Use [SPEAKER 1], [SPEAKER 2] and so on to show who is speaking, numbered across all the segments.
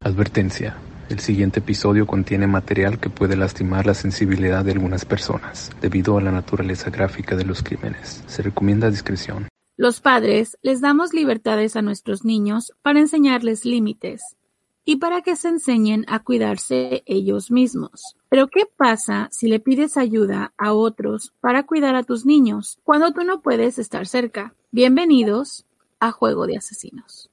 [SPEAKER 1] Advertencia. El siguiente episodio contiene material que puede lastimar la sensibilidad de algunas personas debido a la naturaleza gráfica de los crímenes. Se recomienda discreción.
[SPEAKER 2] Los padres les damos libertades a nuestros niños para enseñarles límites y para que se enseñen a cuidarse ellos mismos. Pero ¿qué pasa si le pides ayuda a otros para cuidar a tus niños cuando tú no puedes estar cerca? Bienvenidos a Juego de Asesinos.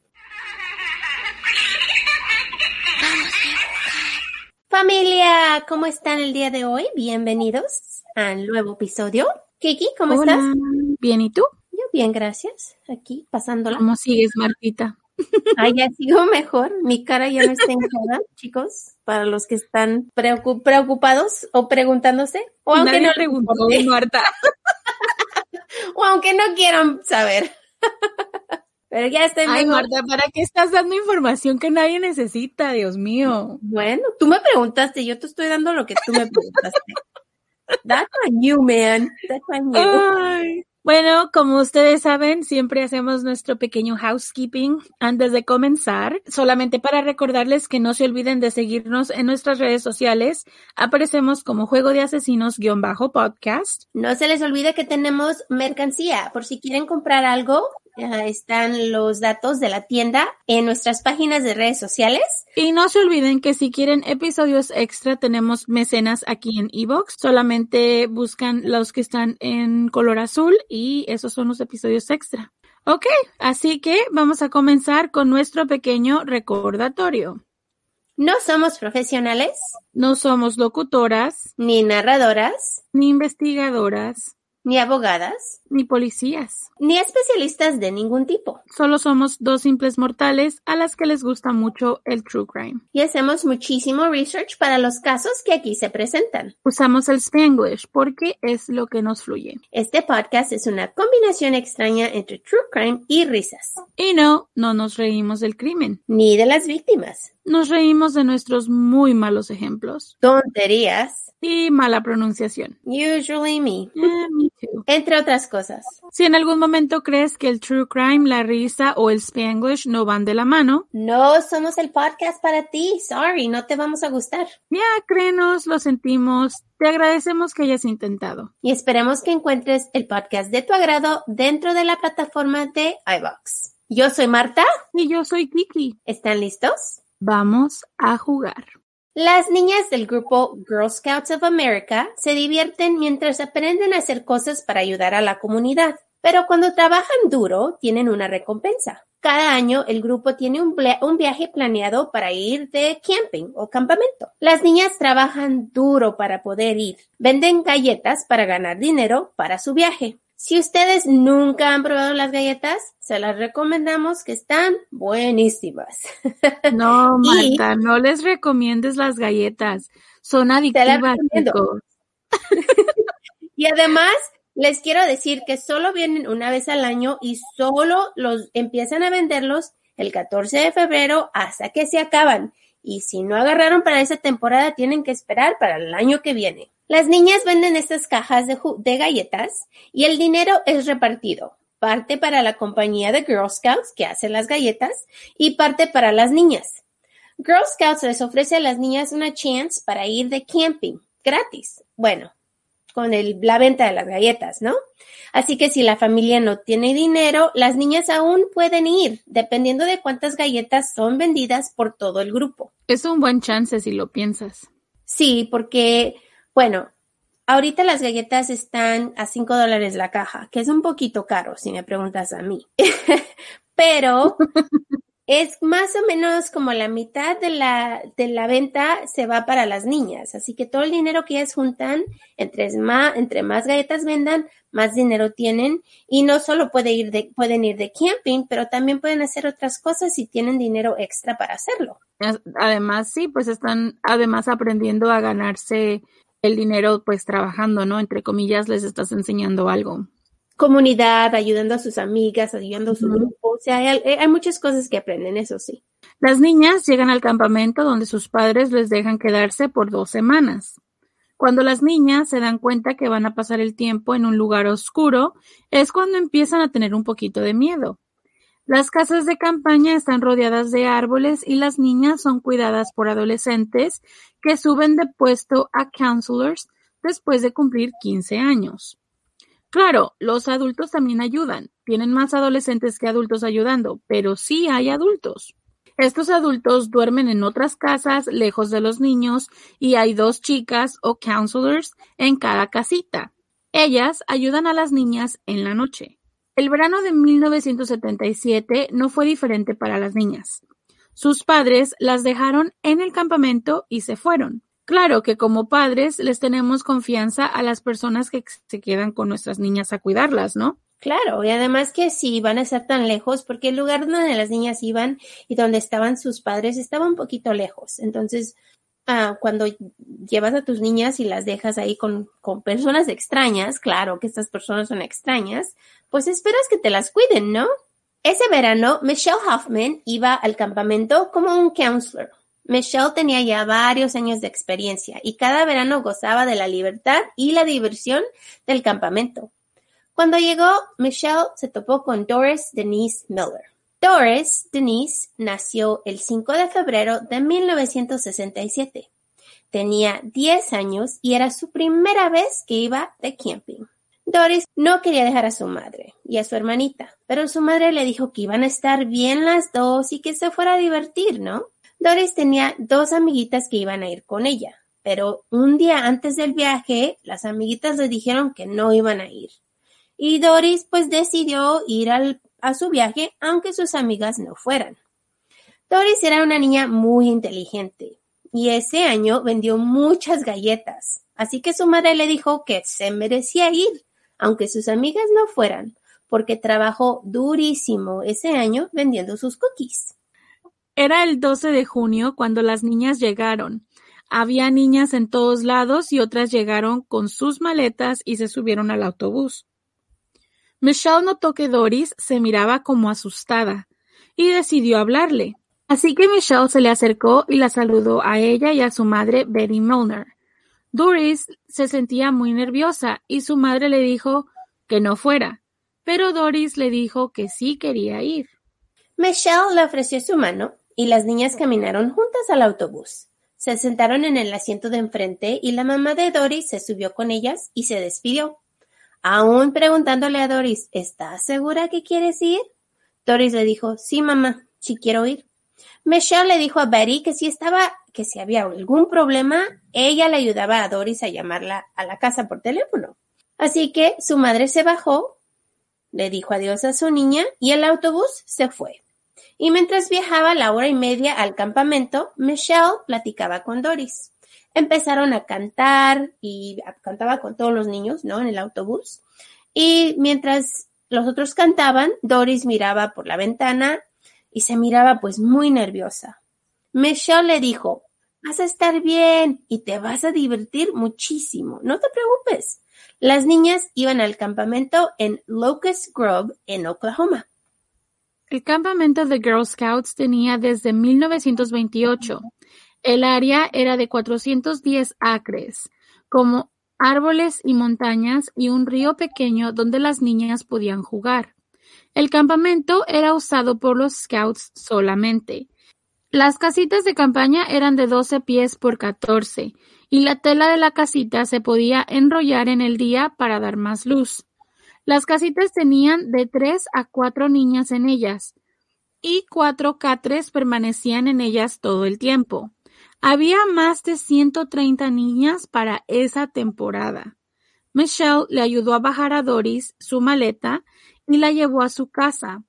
[SPEAKER 3] Familia, ¿cómo están el día de hoy? Bienvenidos al nuevo episodio. Kiki, ¿cómo
[SPEAKER 2] Hola.
[SPEAKER 3] estás?
[SPEAKER 2] Bien, ¿y tú?
[SPEAKER 3] Yo bien, gracias. Aquí pasándola.
[SPEAKER 2] ¿Cómo sigues, Martita?
[SPEAKER 3] Ah, ya sigo mejor. Mi cara ya no está hinchada, chicos. Para los que están preocu- preocupados o preguntándose. O aunque
[SPEAKER 2] Nadie
[SPEAKER 3] no
[SPEAKER 2] preguntó, Marta.
[SPEAKER 3] o aunque no quieran saber. Pero ya estoy
[SPEAKER 2] Ay,
[SPEAKER 3] mejor.
[SPEAKER 2] Marta, ¿para qué estás dando información que nadie necesita? Dios mío.
[SPEAKER 3] Bueno, tú me preguntaste, yo te estoy dando lo que tú me preguntaste. That's on you, man. That's on you.
[SPEAKER 2] Ay. Bueno, como ustedes saben, siempre hacemos nuestro pequeño housekeeping antes de comenzar, solamente para recordarles que no se olviden de seguirnos en nuestras redes sociales. Aparecemos como Juego de Asesinos-podcast.
[SPEAKER 3] No se les olvide que tenemos mercancía. Por si quieren comprar algo, están los datos de la tienda en nuestras páginas de redes sociales.
[SPEAKER 2] Y no se olviden que si quieren episodios extra, tenemos mecenas aquí en Evox. Solamente buscan los que están en color azul y esos son los episodios extra. Ok, así que vamos a comenzar con nuestro pequeño recordatorio.
[SPEAKER 3] No somos profesionales,
[SPEAKER 2] No somos locutoras,
[SPEAKER 3] ni narradoras,
[SPEAKER 2] ni investigadoras,
[SPEAKER 3] ni abogadas,
[SPEAKER 2] ni policías.
[SPEAKER 3] ni especialistas de ningún tipo.
[SPEAKER 2] Solo somos dos simples mortales a las que les gusta mucho el true crime.
[SPEAKER 3] Y hacemos muchísimo research para los casos que aquí se presentan.
[SPEAKER 2] Usamos el Spanglish porque es lo que nos fluye.
[SPEAKER 3] Este podcast es una combinación extraña entre true crime y risas.
[SPEAKER 2] Y no, no nos reímos del crimen.
[SPEAKER 3] Ni de las víctimas.
[SPEAKER 2] Nos reímos de nuestros muy malos ejemplos
[SPEAKER 3] Tonterías.
[SPEAKER 2] y mala pronunciación.
[SPEAKER 3] Usually me.
[SPEAKER 2] Eh, me too.
[SPEAKER 3] Entre otras cosas.
[SPEAKER 2] Si en algún momento crees que el true crime, la risa o el Spanglish no van de la mano,
[SPEAKER 3] No somos el podcast para ti. Sorry, no te vamos a gustar.
[SPEAKER 2] ya créenos, lo sentimos, te agradecemos que hayas intentado.
[SPEAKER 3] Y esperemos que encuentres el podcast de tu agrado dentro de la plataforma de iBox. Yo soy Marta.
[SPEAKER 2] Y yo soy Kiki.
[SPEAKER 3] ¿Están listos?
[SPEAKER 2] Vamos a jugar.
[SPEAKER 3] Las niñas del grupo Girl Scouts of America se divierten mientras aprenden a hacer cosas para ayudar a la comunidad. Pero cuando trabajan duro, tienen una recompensa. Cada año el grupo tiene un, un viaje planeado para ir de camping o campamento. Las niñas trabajan duro para poder ir. Venden galletas para ganar dinero para su viaje. Si ustedes nunca han probado las galletas, se las recomendamos que están buenísimas.
[SPEAKER 2] No,
[SPEAKER 3] Y-
[SPEAKER 2] Marta, no les recomiendes las galletas. Son adictivas.
[SPEAKER 3] Y además, les quiero decir que solo vienen una vez al año y solo los empiezan a venderlos el 14 de febrero hasta que se acaban. Y si no agarraron para esa temporada, tienen que esperar para el año que viene. Las niñas venden estas cajas de, galletas y el dinero es repartido. Parte para la compañía de Girl Scouts que hace las galletas y parte para las niñas. Girl Scouts les ofrece a las niñas una chance para ir de camping gratis. Bueno, con el- la venta de las galletas, ¿no? Así que si la familia no tiene dinero, las niñas aún pueden ir, dependiendo de cuántas galletas son vendidas por todo el grupo.
[SPEAKER 2] Es un buen chance si lo piensas.
[SPEAKER 3] Sí, porque, bueno, ahorita las galletas están a 5 dólares la caja, que es un poquito caro, si me preguntas a mí. Pero es más o menos como la mitad de la, de la venta se va para las niñas. Así que todo el dinero que ellas juntan, entre más, entre más galletas vendan, más dinero tienen. Y no solo puede ir de, pueden ir de camping, pero también pueden hacer otras cosas si tienen dinero extra para hacerlo.
[SPEAKER 2] Además, sí, pues están además aprendiendo a ganarse el dinero pues trabajando, ¿no? Entre comillas, les estás enseñando algo
[SPEAKER 3] comunidad, ayudando a sus amigas, ayudando a su grupo. O sea, hay, muchas cosas que aprenden, eso sí.
[SPEAKER 2] Las niñas llegan al campamento donde sus padres les dejan quedarse por dos semanas. Cuando las niñas se dan cuenta que van a pasar el tiempo en un lugar oscuro, es cuando empiezan a tener un poquito de miedo. Las casas de campaña están rodeadas de árboles y las niñas son cuidadas por adolescentes que suben de puesto a counselors después de cumplir 15 años. Claro, los adultos también ayudan. Tienen más adolescentes que adultos ayudando, pero sí hay adultos. Estos adultos duermen en otras casas lejos de los niños y hay dos chicas o counselors en cada casita. Ellas ayudan a las niñas en la noche. El verano de 1977 no fue diferente para las niñas. Sus padres las dejaron en el campamento y se fueron. Claro que como padres les tenemos confianza a las personas que se quedan con nuestras niñas a cuidarlas, ¿no?
[SPEAKER 3] Claro, y además que si van a estar tan lejos, porque el lugar donde las niñas iban y donde estaban sus padres estaba un poquito lejos. Entonces, ah, cuando llevas a tus niñas y las dejas ahí con, con personas extrañas, claro que estas personas son extrañas, pues esperas que te las cuiden, ¿no? Ese verano, Michelle Hoffman iba al campamento como un counselor. Michelle tenía ya varios años de experiencia y cada verano gozaba de la libertad y la diversión del campamento. Cuando llegó, Michelle se topó con Doris Denise Miller. Doris Denise nació el 5 de febrero de 1967. Tenía 10 años y era su primera vez que iba de camping. Doris no quería dejar a su madre y a su hermanita, pero su madre le dijo que iban a estar bien las dos y que se fuera a divertir, ¿no? Doris tenía dos amiguitas que iban a ir con ella, pero un día antes del viaje, las amiguitas le dijeron que no iban a ir. Y Doris pues decidió ir a su viaje aunque sus amigas no fueran. Doris era una niña muy inteligente y ese año vendió muchas galletas, así que su madre le dijo que se merecía ir, aunque sus amigas no fueran, porque trabajó durísimo ese año vendiendo sus cookies.
[SPEAKER 2] Era el 12 de junio cuando las niñas llegaron. Había niñas en todos lados y otras llegaron con sus maletas y se subieron al autobús. Michelle notó que Doris se miraba como asustada y decidió hablarle. Así que Michelle se le acercó y la saludó a ella y a su madre Betty Milner. Doris se sentía muy nerviosa y su madre le dijo que no fuera, pero Doris le dijo que sí quería ir.
[SPEAKER 3] Michelle le ofreció su mano y las niñas caminaron juntas al autobús. Se sentaron en el asiento de enfrente y la mamá de Doris se subió con ellas y se despidió. Aún preguntándole a Doris, ¿estás segura que quieres ir? Doris le dijo, sí, mamá, sí quiero ir. Michelle le dijo a Betty que si estaba, que si había algún problema, ella le ayudaba a Doris a llamarla a la casa por teléfono. Así que su madre se bajó, le dijo adiós a su niña y el autobús se fue. Y mientras viajaba la hora y media al campamento, Michelle platicaba con Doris. Empezaron a cantar y cantaba con todos los niños, ¿no? En el autobús. Y mientras los otros cantaban, Doris miraba por la ventana y se miraba pues muy nerviosa. Michelle le dijo, vas a estar bien y te vas a divertir muchísimo, no te preocupes. Las niñas iban al campamento en Locust Grove, en Oklahoma.
[SPEAKER 2] El campamento de Girl Scouts tenía desde 1928. El área era de 410 acres, como árboles y montañas y un río pequeño donde las niñas podían jugar. El campamento era usado por los scouts solamente. Las casitas de campaña eran de 12 pies por 14 y la tela de la casita se podía enrollar en el día para dar más luz. Las casitas tenían de tres a cuatro niñas en ellas, y cuatro catres permanecían en ellas todo el tiempo. Había más de 130 niñas para esa temporada. Michelle le ayudó a bajar a Doris su maleta y la llevó a su casa.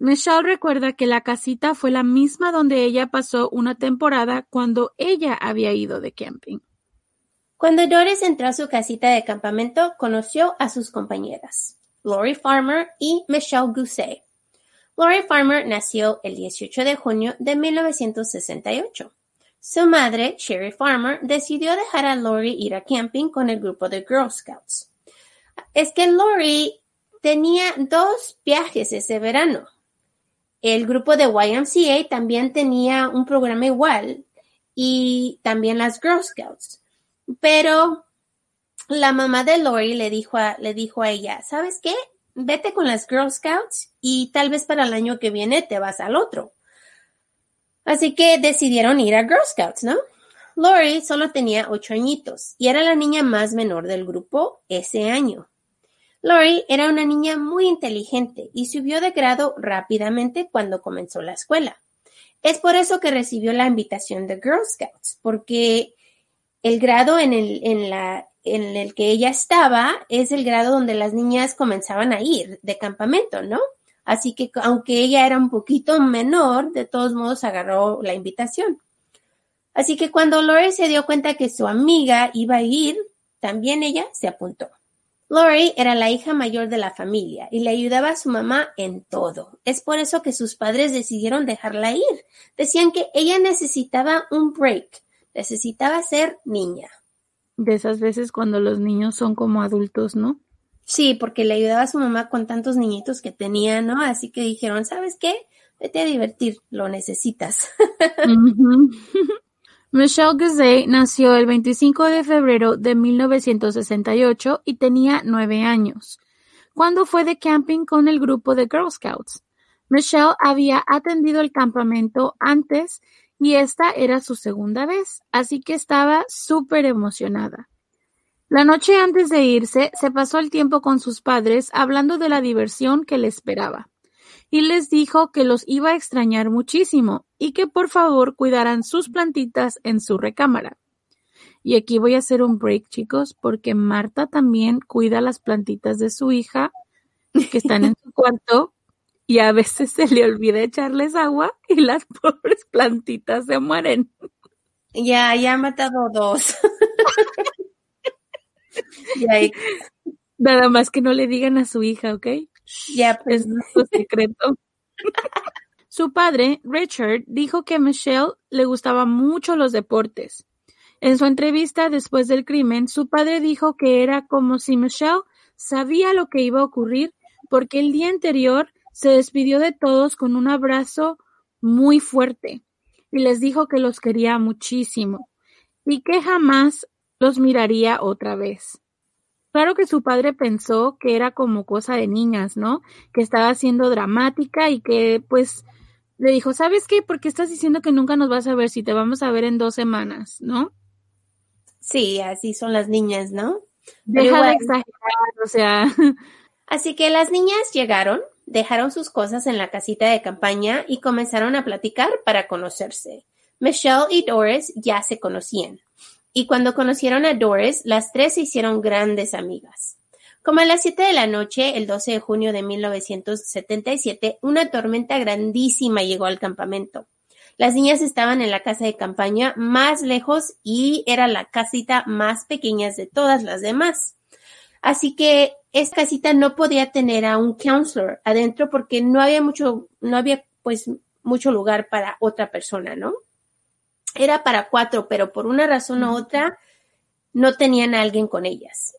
[SPEAKER 2] Michelle recuerda que la casita fue la misma donde ella pasó una temporada cuando ella había ido de camping.
[SPEAKER 3] Cuando Doris entró a su casita de campamento, conoció a sus compañeras, Lori Farmer y Michelle Gousset. Lori Farmer nació el 18 de junio de 1968. Su madre, Sherry Farmer, decidió dejar a Lori ir a camping con el grupo de Girl Scouts. Es que Lori tenía dos viajes ese verano. El grupo de YMCA también tenía un programa igual y también las Girl Scouts. Pero la mamá de Lori le dijo a, le dijo a ella, ¿sabes qué? Vete con las Girl Scouts y tal vez para el año que viene te vas al otro. Así que decidieron ir a Girl Scouts, ¿no? Lori solo tenía ocho añitos y era la niña más menor del grupo ese año. Lori era una niña muy inteligente y subió de grado rápidamente cuando comenzó la escuela. Es por eso que recibió la invitación de Girl Scouts, porque el grado en el, en el que ella estaba es el grado donde las niñas comenzaban a ir de campamento, ¿no? Así que aunque ella era un poquito menor, de todos modos agarró la invitación. Así que cuando Lori se dio cuenta que su amiga iba a ir, también ella se apuntó. Lori era la hija mayor de la familia y le ayudaba a su mamá en todo. Es por eso que sus padres decidieron dejarla ir. Decían que ella necesitaba un break, necesitaba ser niña.
[SPEAKER 2] De esas veces cuando los niños son como adultos, ¿no?
[SPEAKER 3] Sí, porque le ayudaba a su mamá con tantos niñitos que tenía, ¿no? Así que dijeron, ¿sabes qué? Vete a divertir, lo necesitas.
[SPEAKER 2] Michelle Guzet nació el 25 de febrero de 1968 y tenía nueve años, cuando fue de camping con el grupo de Girl Scouts. Michelle había atendido el campamento antes y esta era su segunda vez, así que estaba súper emocionada. La noche antes de irse, se pasó el tiempo con sus padres hablando de la diversión que le esperaba y les dijo que los iba a extrañar muchísimo y que por favor cuidaran sus plantitas en su recámara. Y aquí voy a hacer un break, chicos, porque Marta también cuida las plantitas de su hija que están en su cuarto y a veces se le olvida echarles agua y las pobres plantitas se mueren.
[SPEAKER 3] Ya, ya ha matado dos.
[SPEAKER 2] Nada más que no le digan a su hija, ¿ok?
[SPEAKER 3] Ya,
[SPEAKER 2] pues. Es su secreto. su padre, Richard, dijo que a Michelle le gustaban mucho los deportes. En su entrevista después del crimen, su padre dijo que era como si Michelle sabía lo que iba a ocurrir porque el día anterior se despidió de todos con un abrazo muy fuerte y les dijo que los quería muchísimo y que jamás los miraría otra vez. Claro que su padre pensó que era como cosa de niñas, ¿no? Que estaba siendo dramática y que pues le dijo, ¿sabes qué? ¿Por qué estás diciendo que nunca nos vas a ver si te vamos a ver en dos semanas, ¿no?
[SPEAKER 3] Sí, así son las niñas, ¿no?
[SPEAKER 2] Deja de exagerar, o sea.
[SPEAKER 3] Así que las niñas llegaron, dejaron sus cosas en la casita de campaña y comenzaron a platicar para conocerse. Michelle y Doris ya se conocían y cuando conocieron a Doris, las tres se hicieron grandes amigas. Como a las siete de la noche, el 12 de junio de 1977, una tormenta grandísima llegó al campamento. Las niñas estaban en la casa de campaña más lejos y era la casita más pequeña de todas las demás. Así que esta casita no podía tener a un counselor adentro porque no había mucho, no había pues mucho lugar para otra persona, ¿no? Era para cuatro, pero por una razón u otra no tenían a alguien con ellas.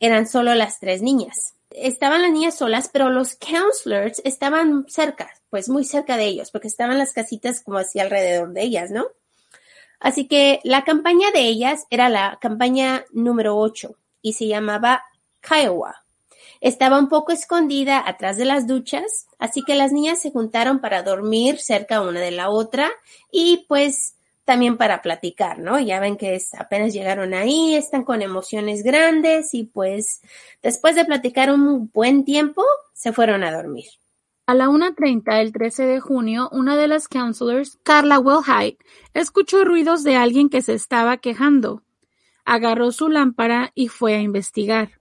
[SPEAKER 3] Eran solo las tres niñas. Estaban las niñas solas, pero los counselors estaban cerca, pues muy cerca de ellos, porque estaban las casitas como así alrededor de ellas, ¿no? Así que la campaña de ellas era la campaña número ocho y se llamaba Kiowa. Estaba un poco escondida atrás de las duchas, así que las niñas se juntaron para dormir cerca una de la otra y pues también para platicar, ¿no? Ya ven que apenas llegaron ahí, están con emociones grandes y pues después de platicar un buen tiempo, se fueron a dormir.
[SPEAKER 2] A la 1.30 el 13 de junio, una de las counselors, Carla Wilhite, escuchó ruidos de alguien que se estaba quejando. Agarró su lámpara y fue a investigar.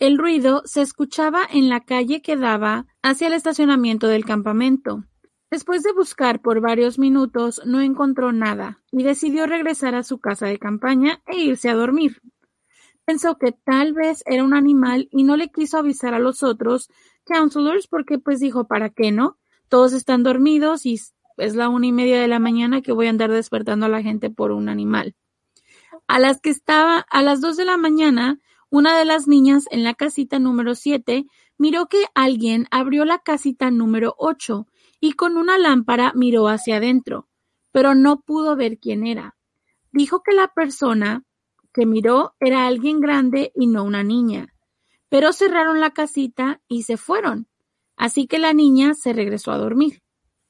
[SPEAKER 2] El ruido se escuchaba en la calle que daba hacia el estacionamiento del campamento. Después de buscar por varios minutos no encontró nada y decidió regresar a su casa de campaña e irse a dormir. Pensó que tal vez era un animal y no le quiso avisar a los otros counselors porque pues dijo, ¿para qué no? Todos están dormidos y es la una y media de la mañana que voy a andar despertando a la gente por un animal. A las que estaba, a las dos de la mañana, una de las niñas en la casita número siete miró que alguien abrió la casita número ocho y con una lámpara miró hacia adentro, pero no pudo ver quién era. Dijo que la persona que miró era alguien grande y no una niña, pero cerraron la casita y se fueron, así que la niña se regresó a dormir.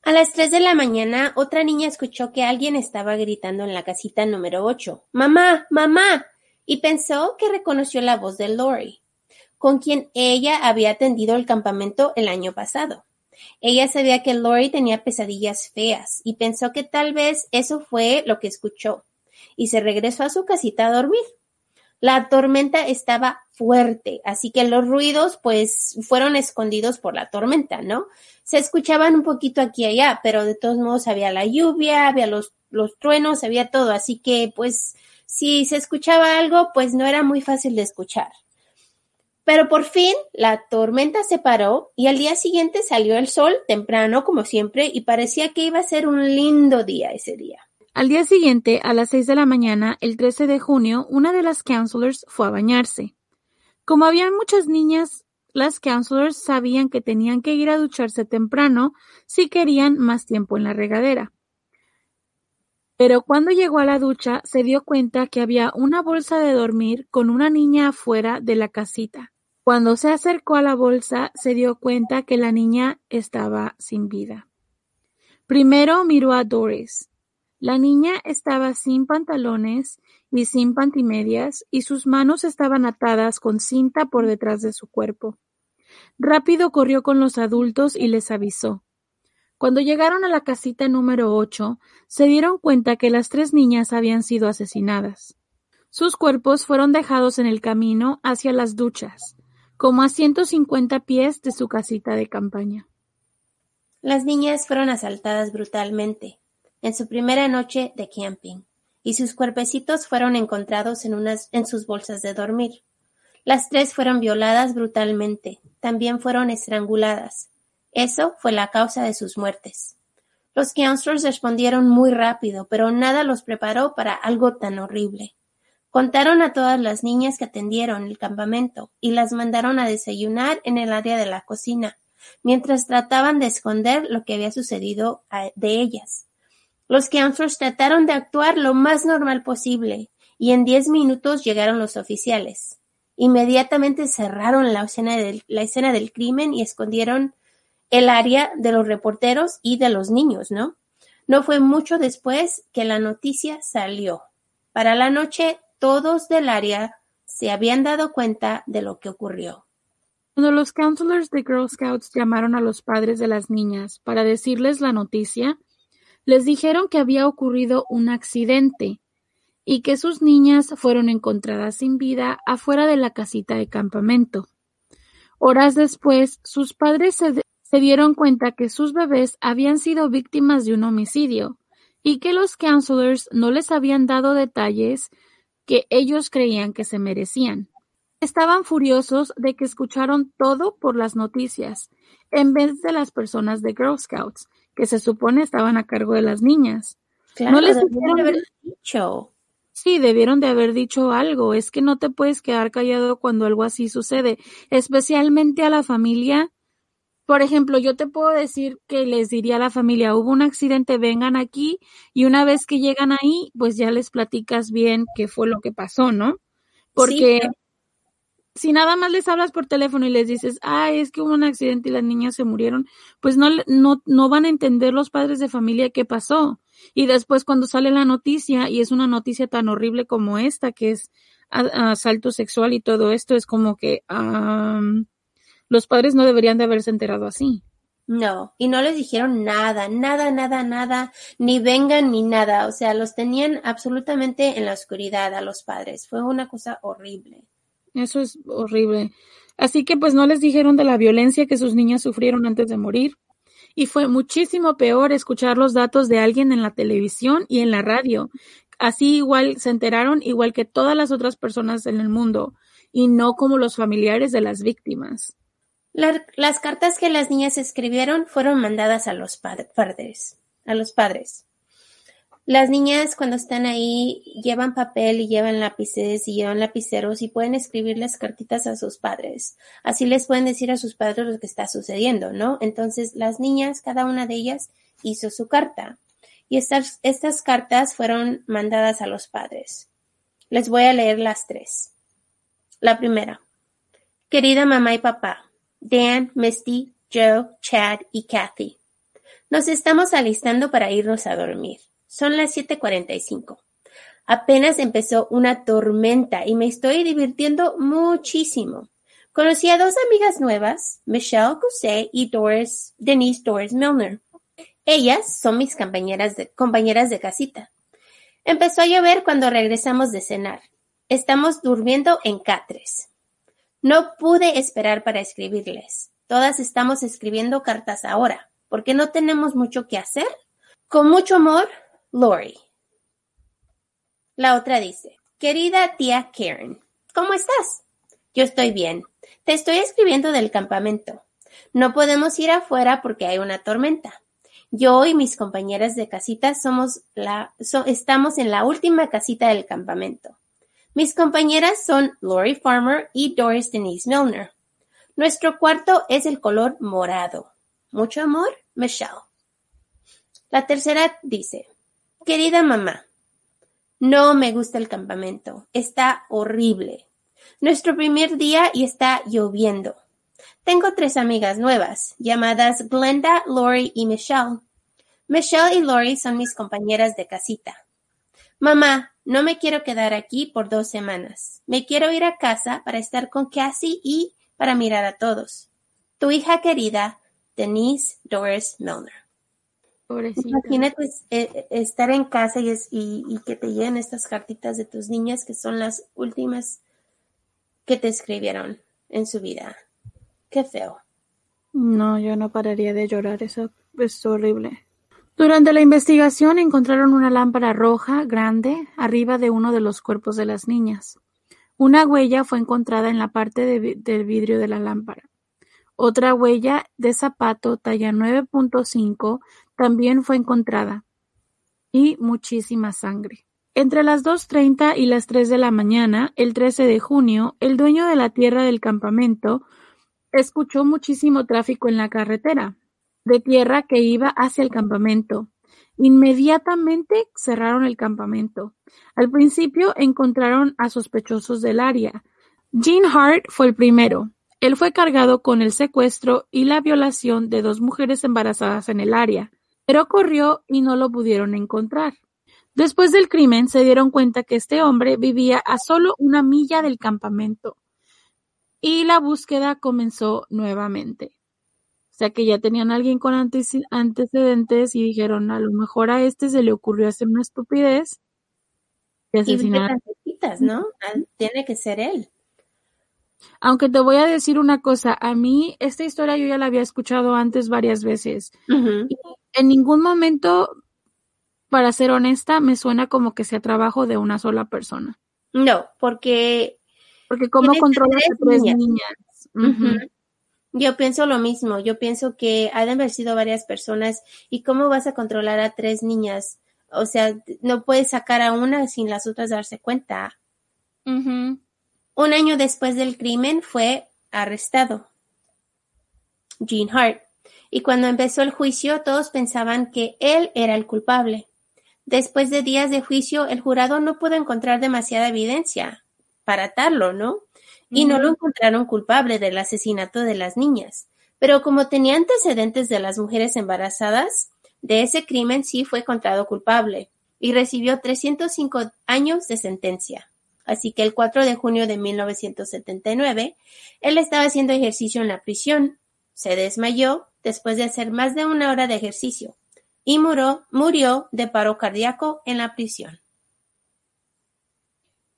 [SPEAKER 3] A las tres de la mañana, otra niña escuchó que alguien estaba gritando en la casita número ocho. ¡Mamá! ¡Mamá! y pensó que reconoció la voz de Lori, con quien ella había atendido el campamento el año pasado. Ella sabía que Lori tenía pesadillas feas y pensó que tal vez eso fue lo que escuchó, y se regresó a su casita a dormir. La tormenta estaba fuerte, así que los ruidos pues fueron escondidos por la tormenta, ¿no? Se escuchaban un poquito aquí y allá, pero de todos modos había la lluvia, había los, los truenos, había todo, así que pues si se escuchaba algo, pues no era muy fácil de escuchar. Pero por fin la tormenta se paró y al día siguiente salió el sol temprano como siempre y parecía que iba a ser un lindo día ese día.
[SPEAKER 2] Al día siguiente, a las seis de la mañana, el 13 de junio, una de las counselors fue a bañarse. Como había muchas niñas, las counselors sabían que tenían que ir a ducharse temprano si querían más tiempo en la regadera. Pero cuando llegó a la ducha se dio cuenta que había una bolsa de dormir con una niña afuera de la casita. Cuando se acercó a la bolsa se dio cuenta que la niña estaba sin vida. Primero miró a Doris. La niña estaba sin pantalones y sin pantimedias y sus manos estaban atadas con cinta por detrás de su cuerpo. Rápido corrió con los adultos y les avisó. Cuando llegaron a la casita número ocho, se dieron cuenta que las tres niñas habían sido asesinadas. Sus cuerpos fueron dejados en el camino hacia las duchas, como a ciento cincuenta pies de su casita de campaña.
[SPEAKER 3] Las niñas fueron asaltadas brutalmente en su primera noche de camping, y sus cuerpecitos fueron encontrados en sus bolsas de dormir. Las tres fueron violadas brutalmente, también fueron estranguladas. Eso fue la causa de sus muertes. Los counselors respondieron muy rápido, pero nada los preparó para algo tan horrible. Contaron a todas las niñas que atendieron el campamento y las mandaron a desayunar en el área de la cocina, mientras trataban de esconder lo que había sucedido de ellas. Los counselors trataron de actuar lo más normal posible, y en diez minutos llegaron los oficiales. Inmediatamente cerraron la escena, del, la escena del crimen y escondieron el área de los reporteros y de los niños, ¿no? No fue mucho después que la noticia salió. Para la noche, todos del área se habían dado cuenta de lo que ocurrió.
[SPEAKER 2] Cuando los counselors de Girl Scouts llamaron a los padres de las niñas para decirles la noticia, les dijeron que había ocurrido un accidente y que sus niñas fueron encontradas sin vida afuera de la casita de campamento. Horas después, sus padres se, dieron cuenta que sus bebés habían sido víctimas de un homicidio y que los counselors no les habían dado detalles que ellos creían que se merecían. Estaban furiosos de que escucharon todo por las noticias, en vez de las personas de Girl Scouts, que se supone estaban a cargo de las niñas.
[SPEAKER 3] no les debieron haber dicho.
[SPEAKER 2] Sí, debieron de haber dicho algo. Es que no te puedes quedar callado cuando algo así sucede, especialmente a la familia. Por ejemplo, yo te puedo decir que les diría a la familia, hubo un accidente, vengan aquí y una vez que llegan ahí, pues ya les platicas bien qué fue lo que pasó, ¿no? Porque si nada más les hablas por teléfono y les dices, ah, es que hubo un accidente y las niñas se murieron, pues no, no, no van a entender los padres de familia qué pasó. Y después cuando sale la noticia, y es una noticia tan horrible como esta, que es asalto sexual y todo esto, es como que los padres no deberían de haberse enterado así.
[SPEAKER 3] No, y no les dijeron nada, nada, nada, nada, ni vengan ni nada. O sea, los tenían absolutamente en la oscuridad a los padres. Fue una cosa horrible.
[SPEAKER 2] Eso es horrible. Así que pues no les dijeron de la violencia que sus niñas sufrieron antes de morir. Y fue muchísimo peor escuchar los datos de alguien en la televisión y en la radio. Así igual se enteraron igual que todas las otras personas en el mundo y no como los familiares de las víctimas.
[SPEAKER 3] Las cartas que las niñas escribieron fueron mandadas a los padres, a los padres. Las niñas cuando están ahí llevan papel y llevan lápices y llevan lapiceros y pueden escribir las cartitas a sus padres. Así les pueden decir a sus padres lo que está sucediendo, ¿no? Entonces las niñas, cada una de ellas hizo su carta y estas, estas cartas fueron mandadas a los padres. Les voy a leer las tres. La primera. Querida mamá y papá, Dan, Misty, Joe, Chad y Kathy. Nos estamos alistando para irnos a dormir. Son las 7:45. Apenas empezó una tormenta y me estoy divirtiendo muchísimo. Conocí a dos amigas nuevas, Michelle Gousset y Doris, Denise Doris Milner. Ellas son mis compañeras de casita. Empezó a llover cuando regresamos de cenar. Estamos durmiendo en catres. No pude esperar para escribirles. Todas estamos escribiendo cartas ahora, porque no tenemos mucho que hacer. Con mucho amor, Lori. La otra dice, querida tía Karen, ¿cómo estás? Yo estoy bien. Te estoy escribiendo del campamento. No podemos ir afuera porque hay una tormenta. Yo y mis compañeras de casita somos la, estamos en la última casita del campamento. Mis compañeras son Lori Farmer y Doris Denise Milner. Nuestro cuarto es el color morado. Mucho amor, Michelle. La tercera dice, Querida mamá, no me gusta el campamento. Está horrible. Nuestro primer día y está lloviendo. Tengo tres amigas nuevas, llamadas Glenda, Lori y Michelle. Michelle y Lori son mis compañeras de casita. Mamá, no me quiero quedar aquí por dos semanas. Me quiero ir a casa para estar con Cassie y para mirar a todos. Tu hija querida, Denise Doris Milner. Imagínate eh, eh, estar en casa y, y, que te lleguen estas cartitas de tus niñas que son las últimas que te escribieron en su vida. Qué feo.
[SPEAKER 2] No, yo no pararía de llorar, eso es horrible. Durante la investigación encontraron una lámpara roja grande arriba de uno de los cuerpos de las niñas. Una huella fue encontrada en la parte del vidrio de la lámpara. Otra huella de zapato talla 9.5 también fue encontrada, y muchísima sangre. Entre las 2.30 y las 3 de la mañana, el 13 de junio, el dueño de la tierra del campamento escuchó muchísimo tráfico en la carretera de tierra que iba hacia el campamento. Inmediatamente cerraron el campamento. Al principio encontraron a sospechosos del área. Gene Hart fue el primero. Él fue cargado con el secuestro y la violación de dos mujeres embarazadas en el área, pero corrió y no lo pudieron encontrar. Después del crimen se dieron cuenta que este hombre vivía a solo una milla del campamento y la búsqueda comenzó nuevamente. O sea que ya tenían a alguien con antecedentes y dijeron, a lo mejor a este se le ocurrió hacer una estupidez
[SPEAKER 3] y asesinar. ¿no? Tiene que ser él.
[SPEAKER 2] Aunque te voy a decir una cosa, a mí esta historia yo ya la había escuchado antes varias veces. y en ningún momento, para ser honesta, me suena como que sea trabajo de una sola persona.
[SPEAKER 3] No, porque...
[SPEAKER 2] Porque cómo controlas a tres niñas.
[SPEAKER 3] Yo pienso lo mismo, yo pienso que ha de haber sido varias personas y cómo vas a controlar a tres niñas. O sea, no puedes sacar a una sin las otras darse cuenta. Un año después del crimen fue arrestado Gene Hart, y cuando empezó el juicio todos pensaban que él era el culpable. Después de días de juicio, el jurado no pudo encontrar demasiada evidencia para atarlo, ¿no? Y no lo encontraron culpable del asesinato de las niñas. Pero como tenía antecedentes de las mujeres embarazadas, de ese crimen sí fue encontrado culpable y recibió 305 años de sentencia. Así que el 4 de junio de 1979, él estaba haciendo ejercicio en la prisión. Se desmayó después de hacer más de una hora de ejercicio y murió, murió de paro cardíaco en la prisión.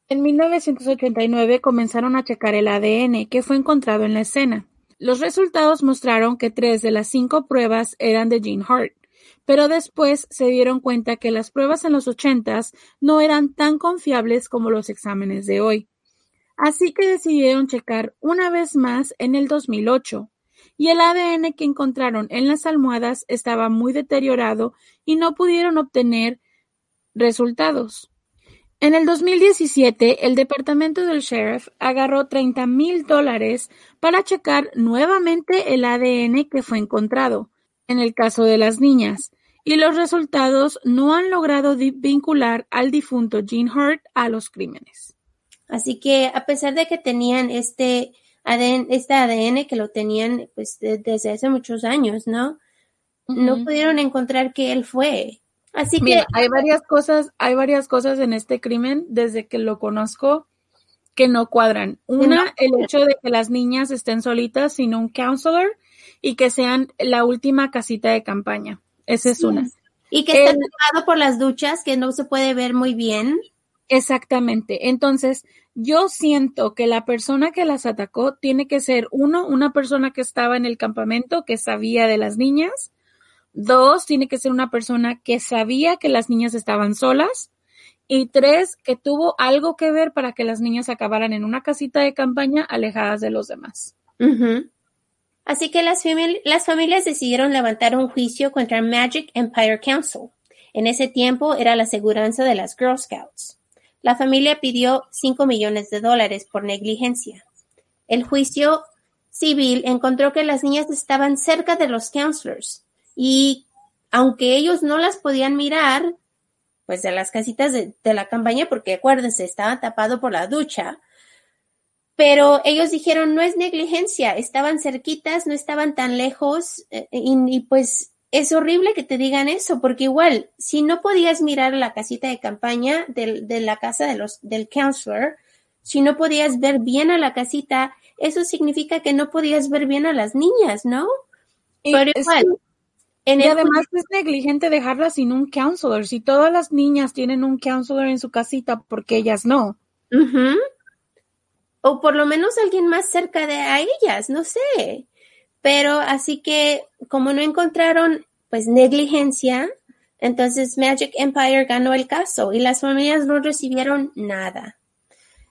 [SPEAKER 2] En 1989 comenzaron a checar el ADN que fue encontrado en la escena. Los resultados mostraron que tres de las cinco pruebas eran de Jean Hart, pero después se dieron cuenta que las pruebas en los ochentas no eran tan confiables como los exámenes de hoy. Así que decidieron checar una vez más en el 2008, y el ADN que encontraron en las almohadas estaba muy deteriorado y no pudieron obtener resultados. En el 2017, el departamento del sheriff agarró treinta mil dólares para checar nuevamente el ADN que fue encontrado, en el caso de las niñas, y los resultados no han logrado vincular al difunto Gene Hart a los crímenes.
[SPEAKER 3] Así que a pesar de que tenían este ADN, este ADN que lo tenían pues desde hace muchos años, ¿no? No pudieron encontrar que él fue. Así que
[SPEAKER 2] hay varias cosas, hay varias cosas en este crimen desde que lo conozco que no cuadran. Una, el hecho de que las niñas estén solitas sin un counselor y que sean la última casita de campaña. Esa es una.
[SPEAKER 3] Y que está tapado por las duchas, que no se puede ver muy bien.
[SPEAKER 2] Exactamente. Entonces, yo siento que la persona que las atacó tiene que ser, uno, una persona que estaba en el campamento, que sabía de las niñas, Dos, tiene que ser una persona que sabía que las niñas estaban solas. Y tres, que tuvo algo que ver para que las niñas acabaran en una casita de campaña alejadas de los demás.
[SPEAKER 3] Así que las, familias decidieron levantar un juicio contra Magic Empire Council. En ese tiempo era la aseguranza de las Girl Scouts. La familia pidió 5 millones de dólares por negligencia. El juicio civil encontró que las niñas estaban cerca de los counselors y aunque ellos no las podían mirar, pues de las casitas de, la campaña, porque acuérdense, estaba tapado por la ducha, pero ellos dijeron, no es negligencia, estaban cerquitas, no estaban tan lejos, eh, y, pues es horrible que te digan eso, porque igual, si no podías mirar la casita de campaña de, la casa de los, del counselor, si no podías ver bien a la casita, eso significa que no podías ver bien a las niñas, ¿no?
[SPEAKER 2] pero igual, y además es negligente dejarlas sin un counselor. Si todas las niñas tienen un counselor en su casita, ¿por qué ellas no?
[SPEAKER 3] O por lo menos alguien más cerca de a ellas, no sé. Pero así que como no encontraron pues negligencia, entonces Magic Empire ganó el caso y las familias no recibieron nada.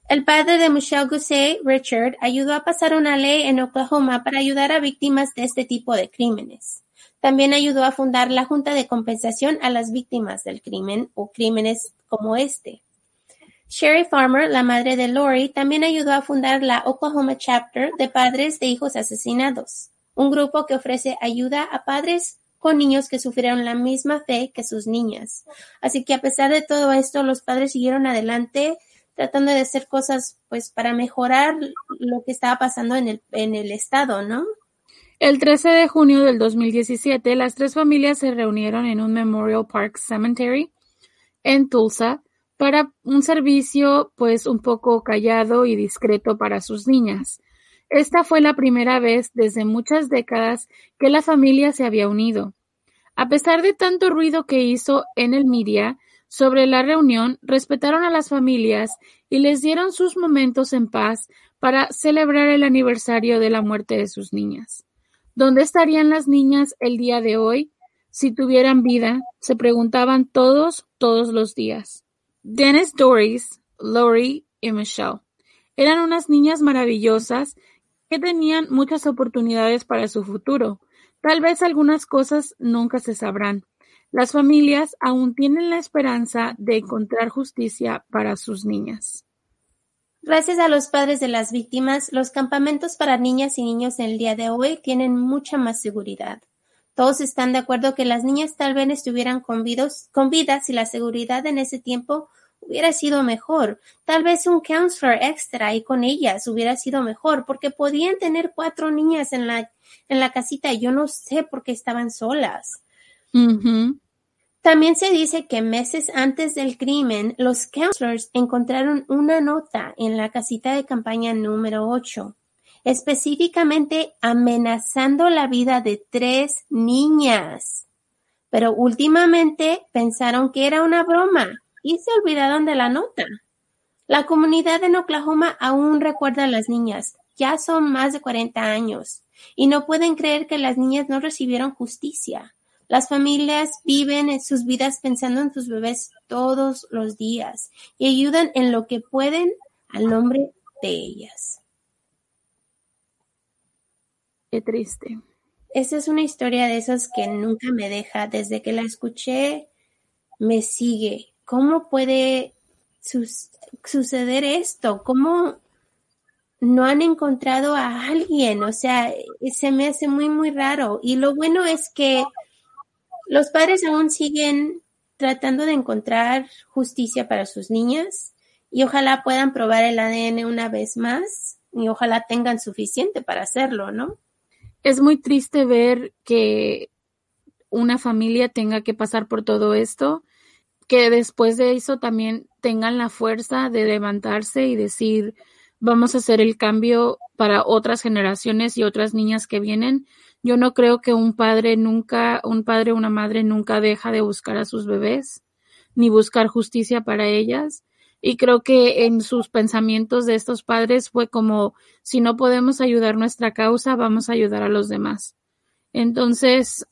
[SPEAKER 3] El padre de Michelle Gusset, Richard, ayudó a pasar una ley en Oklahoma para ayudar a víctimas de este tipo de crímenes. También ayudó a fundar la Junta de Compensación a las Víctimas del Crimen o crímenes como este. Sherry Farmer, la madre de Lori, también ayudó a fundar la Oklahoma Chapter de Padres de Hijos Asesinados, un grupo que ofrece ayuda a padres con niños que sufrieron la misma fe que sus niñas. Así que a pesar de todo esto, los padres siguieron adelante tratando de hacer cosas pues para mejorar lo que estaba pasando en el, en el estado, ¿no?
[SPEAKER 2] El 13 de junio del 2017, las tres familias se reunieron en un Memorial Park Cemetery en Tulsa para un servicio pues un poco callado y discreto para sus niñas. Esta fue la primera vez desde muchas décadas que la familia se había unido. A pesar de tanto ruido que hizo en el media sobre la reunión, respetaron a las familias y les dieron sus momentos en paz para celebrar el aniversario de la muerte de sus niñas. ¿Dónde estarían las niñas el día de hoy si tuvieran vida? Se preguntaban todos, todos los días. Dennis Doris, Lori y Michelle eran unas niñas maravillosas que tenían muchas oportunidades para su futuro. Tal vez algunas cosas nunca se sabrán. Las familias aún tienen la esperanza de encontrar justicia para sus niñas.
[SPEAKER 3] Gracias a los padres de las víctimas, los campamentos para niñas y niños en el día de hoy tienen mucha más seguridad. Todos están de acuerdo que las niñas tal vez estuvieran con, con vida si la seguridad en ese tiempo hubiera sido mejor. Tal vez un counselor extra ahí con ellas hubiera sido mejor, porque podían tener cuatro niñas en la, en la casita y yo no sé por qué estaban solas. También se dice que meses antes del crimen, los counselors encontraron una nota en la casita de campaña número 8, específicamente amenazando la vida de tres niñas. Pero últimamente pensaron que era una broma y se olvidaron de la nota. La comunidad en Oklahoma aún recuerda a las niñas. Ya son más de 40 años y no pueden creer que las niñas no recibieron justicia. Las familias viven sus vidas pensando en sus bebés todos los días y ayudan en lo que pueden al nombre de ellas.
[SPEAKER 2] Qué triste.
[SPEAKER 3] Esa es una historia de esas que nunca me deja. Desde que la escuché, me sigue. ¿Cómo puede suceder esto? ¿Cómo no han encontrado a alguien? O sea, se me hace muy, muy raro. Y lo bueno es que los padres aún siguen tratando de encontrar justicia para sus niñas y ojalá puedan probar el ADN una vez más y ojalá tengan suficiente para hacerlo, ¿no?
[SPEAKER 2] Es muy triste ver que una familia tenga que pasar por todo esto, que después de eso también tengan la fuerza de levantarse y decir, vamos a hacer el cambio para otras generaciones y otras niñas que vienen yo no creo que un padre nunca, un padre o una madre nunca deja de buscar a sus bebés, ni buscar justicia para ellas. Y creo que en sus pensamientos de estos padres fue como, si no podemos ayudar nuestra causa, vamos a ayudar a los demás. Entonces,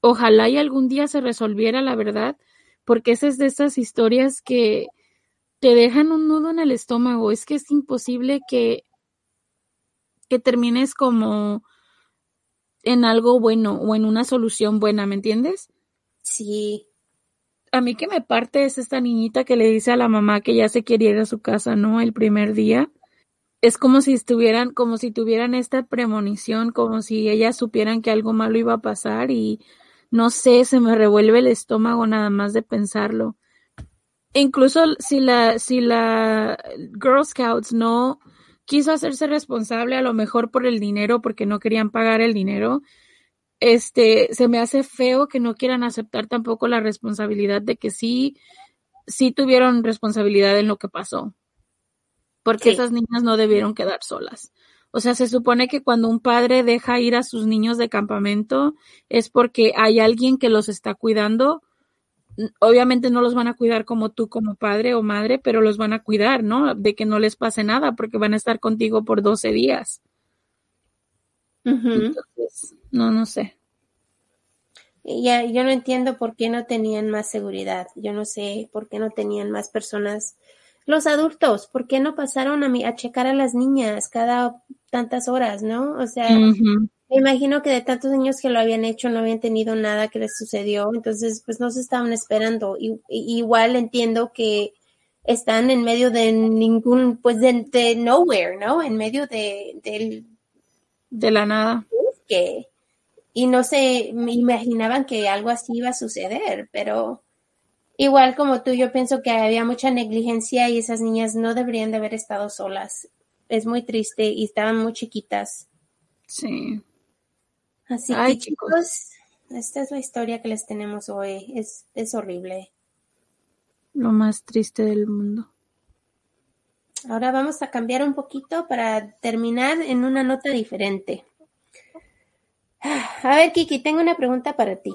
[SPEAKER 2] ojalá y algún día se resolviera la verdad, porque esa es de esas historias que te dejan un nudo en el estómago. Es que es imposible que, que termines como en algo bueno o en una solución buena, ¿me entiendes?
[SPEAKER 3] Sí.
[SPEAKER 2] A mí que me parte es esta niñita que le dice a la mamá que ya se quiere ir a su casa, ¿no? El primer día. Es como si estuvieran, como si tuvieran esta premonición, como si ellas supieran que algo malo iba a pasar y no sé, se me revuelve el estómago nada más de pensarlo. Incluso si la, si la Girl Scouts no, quiso hacerse responsable a lo mejor por el dinero porque no querían pagar el dinero. Este, se me hace feo que no quieran aceptar tampoco la responsabilidad de que sí, sí tuvieron responsabilidad en lo que pasó. Porque esas niñas no debieron quedar solas. O sea, se supone que cuando un padre deja ir a sus niños de campamento es porque hay alguien que los está cuidando obviamente no los van a cuidar como tú como padre o madre, pero los van a cuidar, ¿no? De que no les pase nada porque van a estar contigo por 12 días. Entonces, no, no sé.
[SPEAKER 3] Ya, yo no entiendo por qué no tenían más seguridad. Yo no sé por qué no tenían más personas. Los adultos, ¿por qué no pasaron a, a checar a las niñas cada tantas horas, no? O sea, me imagino que de tantos años que lo habían hecho no habían tenido nada que les sucedió, entonces pues no se estaban esperando. Y, igual entiendo que están en medio de ningún, pues de, nowhere, ¿no? En medio de, del...
[SPEAKER 2] De la nada.
[SPEAKER 3] Que, y no se imaginaban que algo así iba a suceder, pero igual como tú, yo pienso que había mucha negligencia y esas niñas no deberían de haber estado solas. Es muy triste y estaban muy chiquitas.
[SPEAKER 2] Sí.
[SPEAKER 3] Así que chicos, esta es la historia que les tenemos hoy. Es, es horrible.
[SPEAKER 2] Lo más triste del mundo.
[SPEAKER 3] Ahora vamos a cambiar un poquito para terminar en una nota diferente. A ver, Kiki, tengo una pregunta para ti.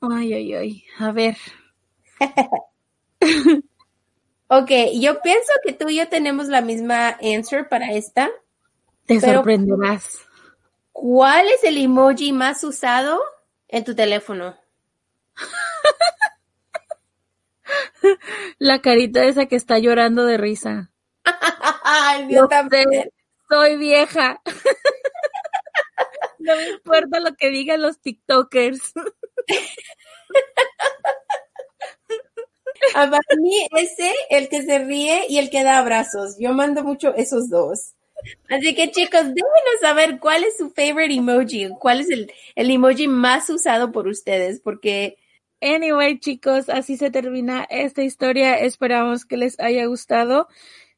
[SPEAKER 2] Ay, ay, ay. A ver.
[SPEAKER 3] ok, yo pienso que tú y yo tenemos la misma answer para esta.
[SPEAKER 2] Te sorprenderás.
[SPEAKER 3] ¿Cuál es el emoji más usado en tu teléfono?
[SPEAKER 2] La carita esa que está llorando de risa.
[SPEAKER 3] Ay, Dios también.
[SPEAKER 2] soy vieja. no me importa lo que digan los TikTokers.
[SPEAKER 3] Para mí ese, el que se ríe y el que da abrazos. Yo mando mucho esos dos. Así que chicos, déjenos saber cuál es su favorite emoji, cuál es el, el emoji más usado por ustedes, porque...
[SPEAKER 2] Anyway, chicos, así se termina esta historia. Esperamos que les haya gustado.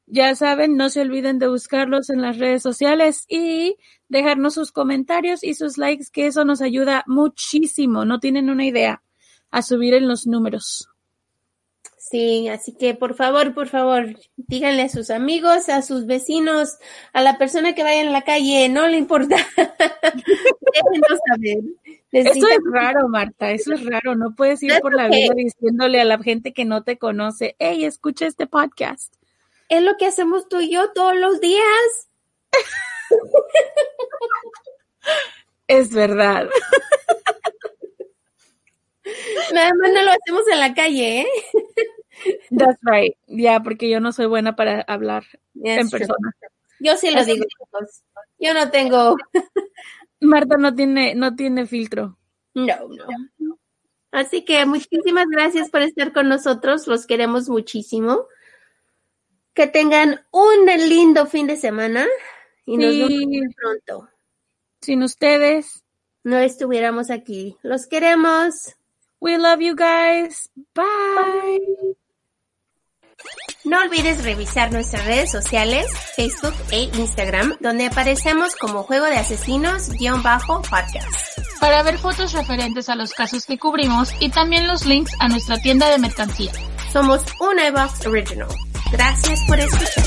[SPEAKER 2] Ya saben, no se olviden de buscarlos en las redes sociales y dejarnos sus comentarios y sus likes, que eso nos ayuda muchísimo. No tienen una idea a subir en los números.
[SPEAKER 3] Sí, así que por favor, por favor, díganle a sus amigos, a sus vecinos, a la persona que vaya en la calle, no le importa. Déjenos
[SPEAKER 2] saber. Eso es raro, Marta, eso es raro. No puedes ir por la vida diciéndole a la gente que no te conoce, hey, escucha este podcast.
[SPEAKER 3] es lo que hacemos tú y yo todos los días.
[SPEAKER 2] Es verdad.
[SPEAKER 3] Nada más no lo hacemos en la calle, ¿eh?
[SPEAKER 2] That's right. Ya, porque yo no soy buena para hablar
[SPEAKER 3] That's
[SPEAKER 2] en
[SPEAKER 3] true.
[SPEAKER 2] persona.
[SPEAKER 3] Yo sí lo digo. Yo no tengo.
[SPEAKER 2] Marta no tiene, no tiene filtro.
[SPEAKER 3] No, no. Así que muchísimas gracias por estar con nosotros. Los queremos muchísimo. Que tengan un lindo fin de semana y nos
[SPEAKER 2] Sí.
[SPEAKER 3] vemos muy pronto.
[SPEAKER 2] Sin ustedes,
[SPEAKER 3] No estuviéramos aquí. Los queremos.
[SPEAKER 2] We love you guys. Bye.
[SPEAKER 3] No olvides revisar nuestras redes sociales, Facebook e Instagram, donde aparecemos como Juego de Asesinos-podcast.
[SPEAKER 4] para ver fotos referentes a los casos que cubrimos y también los links a nuestra tienda de mercancía.
[SPEAKER 3] Somos un iBox Original. Gracias por escuchar.